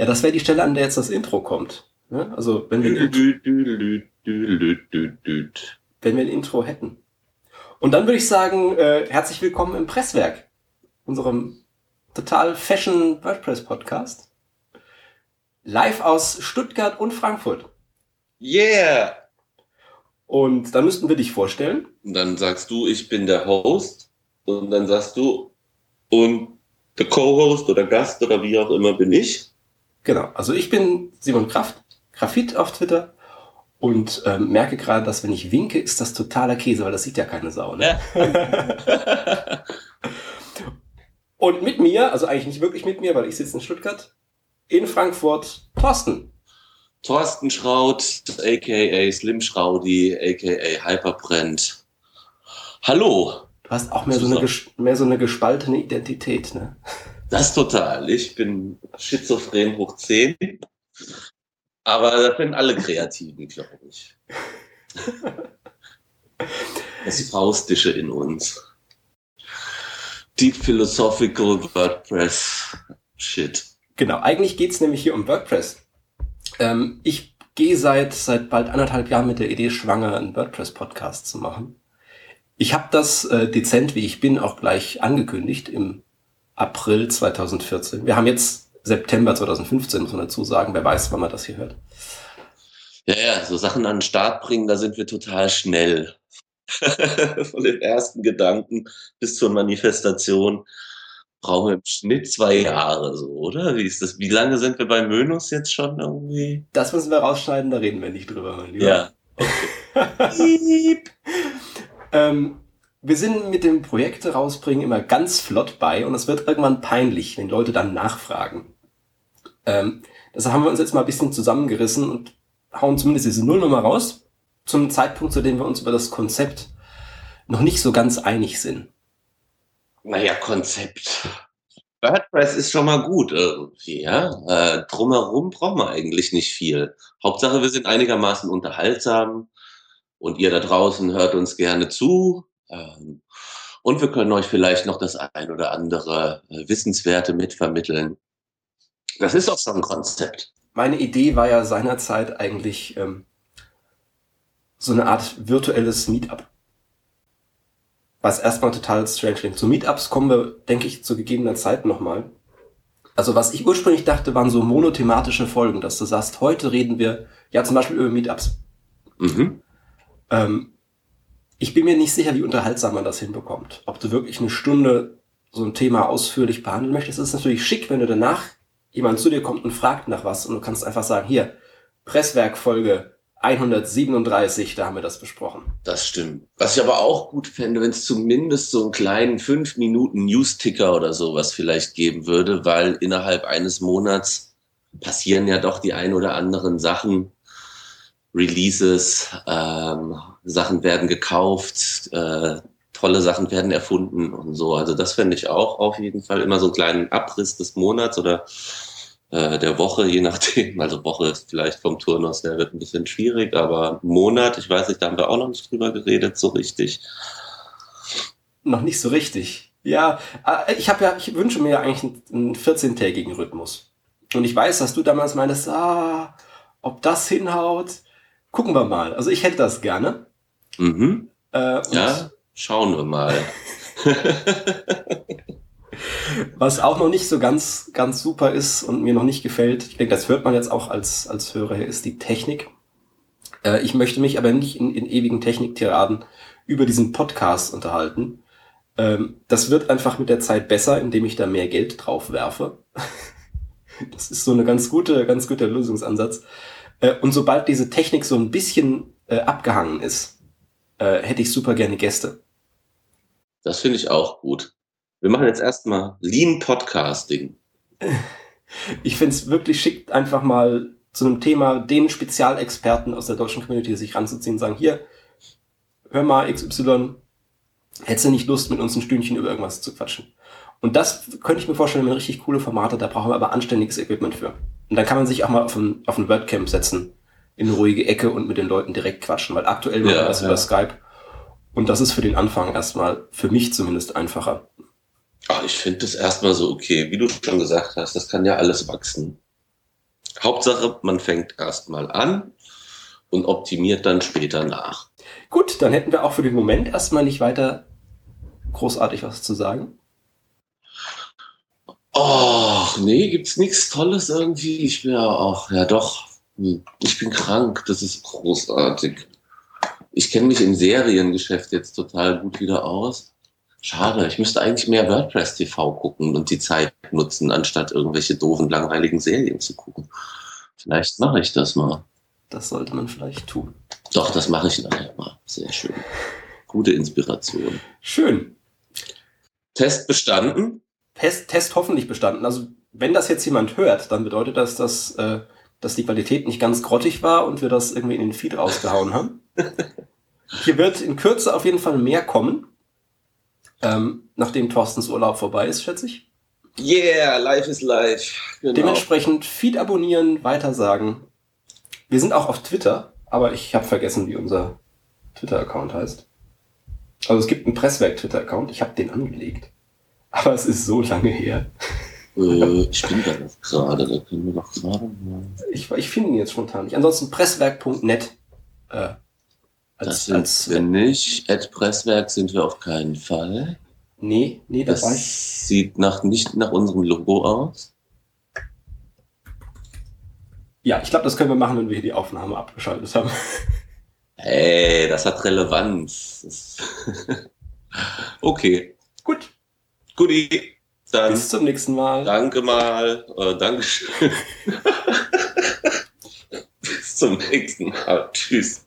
Ja, das wäre die Stelle, an der jetzt das Intro kommt. Ne? Also wenn wir, ein wenn wir ein Intro hätten. Und dann würde ich sagen, äh, herzlich willkommen im Presswerk, unserem total Fashion WordPress Podcast. Live aus Stuttgart und Frankfurt. Yeah! Und dann müssten wir dich vorstellen. Und dann sagst du, ich bin der Host. Und dann sagst du, und der Co-Host oder Gast oder wie auch immer bin ich. Genau, also ich bin Simon Kraft, Grafit auf Twitter und ähm, merke gerade, dass wenn ich winke, ist das totaler Käse, weil das sieht ja keine Sau. Ne? Ja. und mit mir, also eigentlich nicht wirklich mit mir, weil ich sitze in Stuttgart, in Frankfurt, Thorsten. Thorsten Schraut, aka Slim Schraudi, aka Hyperbrand. Hallo. Du hast auch mehr so, eine, mehr so eine gespaltene Identität, ne? Das total. Ich bin schizophren hoch 10. Aber das sind alle Kreativen, glaube ich. Das Faustische in uns. Deep Philosophical WordPress Shit. Genau, eigentlich geht's nämlich hier um WordPress. Ähm, ich gehe seit, seit bald anderthalb Jahren mit der Idee schwanger, einen WordPress-Podcast zu machen. Ich habe das äh, dezent, wie ich bin, auch gleich angekündigt im April 2014. Wir haben jetzt September 2015, muss man dazu sagen. Wer weiß, wann man das hier hört. Ja, ja, so Sachen an den Start bringen, da sind wir total schnell. Von den ersten Gedanken bis zur Manifestation brauchen wir im Schnitt zwei Jahre, so, oder? Wie ist das? Wie lange sind wir bei Mönus jetzt schon irgendwie? Das müssen wir rausschneiden, da reden wir nicht drüber, mein Lieber. Ja. Okay. ähm, wir sind mit dem Projekte rausbringen immer ganz flott bei und es wird irgendwann peinlich, wenn Leute dann nachfragen. Ähm, deshalb haben wir uns jetzt mal ein bisschen zusammengerissen und hauen zumindest diese Nullnummer raus, zum Zeitpunkt, zu dem wir uns über das Konzept noch nicht so ganz einig sind. Naja, Konzept. WordPress ist schon mal gut irgendwie, ja. Äh, drumherum brauchen wir eigentlich nicht viel. Hauptsache, wir sind einigermaßen unterhaltsam und ihr da draußen hört uns gerne zu. Ähm, und wir können euch vielleicht noch das ein oder andere äh, Wissenswerte mitvermitteln. Das ist auch schon ein Konzept. Meine Idee war ja seinerzeit eigentlich ähm, so eine Art virtuelles Meetup was erstmal total strange klingt. Zu Meetups kommen wir, denke ich, zu gegebener Zeit nochmal. Also was ich ursprünglich dachte, waren so monothematische Folgen, dass du sagst, heute reden wir ja zum Beispiel über Meetups. Mhm. Ähm, ich bin mir nicht sicher, wie unterhaltsam man das hinbekommt. Ob du wirklich eine Stunde so ein Thema ausführlich behandeln möchtest, ist natürlich schick, wenn du danach jemand zu dir kommt und fragt nach was und du kannst einfach sagen, hier, Presswerkfolge 137, da haben wir das besprochen. Das stimmt. Was ich aber auch gut fände, wenn es zumindest so einen kleinen fünf Minuten News-Ticker oder sowas vielleicht geben würde, weil innerhalb eines Monats passieren ja doch die ein oder anderen Sachen. Releases, ähm, Sachen werden gekauft, äh, tolle Sachen werden erfunden und so. Also das fände ich auch auf jeden Fall immer so einen kleinen Abriss des Monats oder äh, der Woche, je nachdem. Also Woche ist vielleicht vom Turnus her wird ein bisschen schwierig, aber Monat, ich weiß nicht, da haben wir auch noch nicht drüber geredet, so richtig. Noch nicht so richtig. Ja, äh, ich habe ja, ich wünsche mir ja eigentlich einen 14-tägigen Rhythmus. Und ich weiß, dass du damals meintest, ah, ob das hinhaut, gucken wir mal. Also ich hätte das gerne. Mhm. Äh, ja, schauen wir mal. Was auch noch nicht so ganz, ganz super ist und mir noch nicht gefällt, ich denke, das hört man jetzt auch als, als Hörer ist die Technik. Äh, ich möchte mich aber nicht in, in ewigen Techniktiraden über diesen Podcast unterhalten. Ähm, das wird einfach mit der Zeit besser, indem ich da mehr Geld drauf werfe. das ist so eine ganz gute, ganz guter Lösungsansatz. Äh, und sobald diese Technik so ein bisschen äh, abgehangen ist, äh, hätte ich super gerne Gäste. Das finde ich auch gut. Wir machen jetzt erstmal Lean Podcasting. Ich finde es wirklich schick, einfach mal zu einem Thema den Spezialexperten aus der deutschen Community sich ranzuziehen und sagen, hier, hör mal XY, hättest du nicht Lust, mit uns ein Stündchen über irgendwas zu quatschen? Und das könnte ich mir vorstellen, wenn richtig coole Formate, da brauchen wir aber anständiges Equipment für. Und dann kann man sich auch mal auf ein, auf ein WordCamp setzen, in eine ruhige Ecke und mit den Leuten direkt quatschen, weil aktuell machen wir das ja. über Skype. Und das ist für den Anfang erstmal, für mich zumindest, einfacher. Ach, ich finde das erstmal so okay. Wie du schon gesagt hast, das kann ja alles wachsen. Hauptsache, man fängt erstmal an und optimiert dann später nach. Gut, dann hätten wir auch für den Moment erstmal nicht weiter großartig was zu sagen. Oh, nee, gibt's nichts Tolles irgendwie. Ich bin ja auch, ja doch, ich bin krank, das ist großartig. Ich kenne mich im Seriengeschäft jetzt total gut wieder aus. Schade, ich müsste eigentlich mehr WordPress TV gucken und die Zeit nutzen, anstatt irgendwelche doofen, langweiligen Serien zu gucken. Vielleicht mache ich das mal. Das sollte man vielleicht tun. Doch, das mache ich nachher mal. Sehr schön. Gute Inspiration. Schön. Test bestanden? Test, Test hoffentlich bestanden. Also wenn das jetzt jemand hört, dann bedeutet das, dass, äh, dass die Qualität nicht ganz grottig war und wir das irgendwie in den Feed rausgehauen haben. Hier wird in Kürze auf jeden Fall mehr kommen. Ähm, nachdem Thorstens Urlaub vorbei ist, schätze ich. Yeah, life is life. Genau. Dementsprechend Feed abonnieren, weitersagen. Wir sind auch auf Twitter, aber ich habe vergessen, wie unser Twitter-Account heißt. Also es gibt einen Presswerk-Twitter-Account, ich habe den angelegt. Aber es ist so lange her. Äh, ich bin da noch gerade, da können wir doch gerade mal. Ich, ich finde ihn jetzt spontan nicht. Ansonsten presswerk.net. Äh, als, das sind als, wir nicht. At Presswerk sind wir auf keinen Fall. Nee, nee, das ich. sieht nach, nicht nach unserem Logo aus. Ja, ich glaube, das können wir machen, wenn wir hier die Aufnahme abgeschaltet haben. Hey, das hat Relevanz. okay. Gut. Guti. Dann Bis zum nächsten Mal. Danke mal. Äh, Dankeschön. Bis zum nächsten Mal. Tschüss.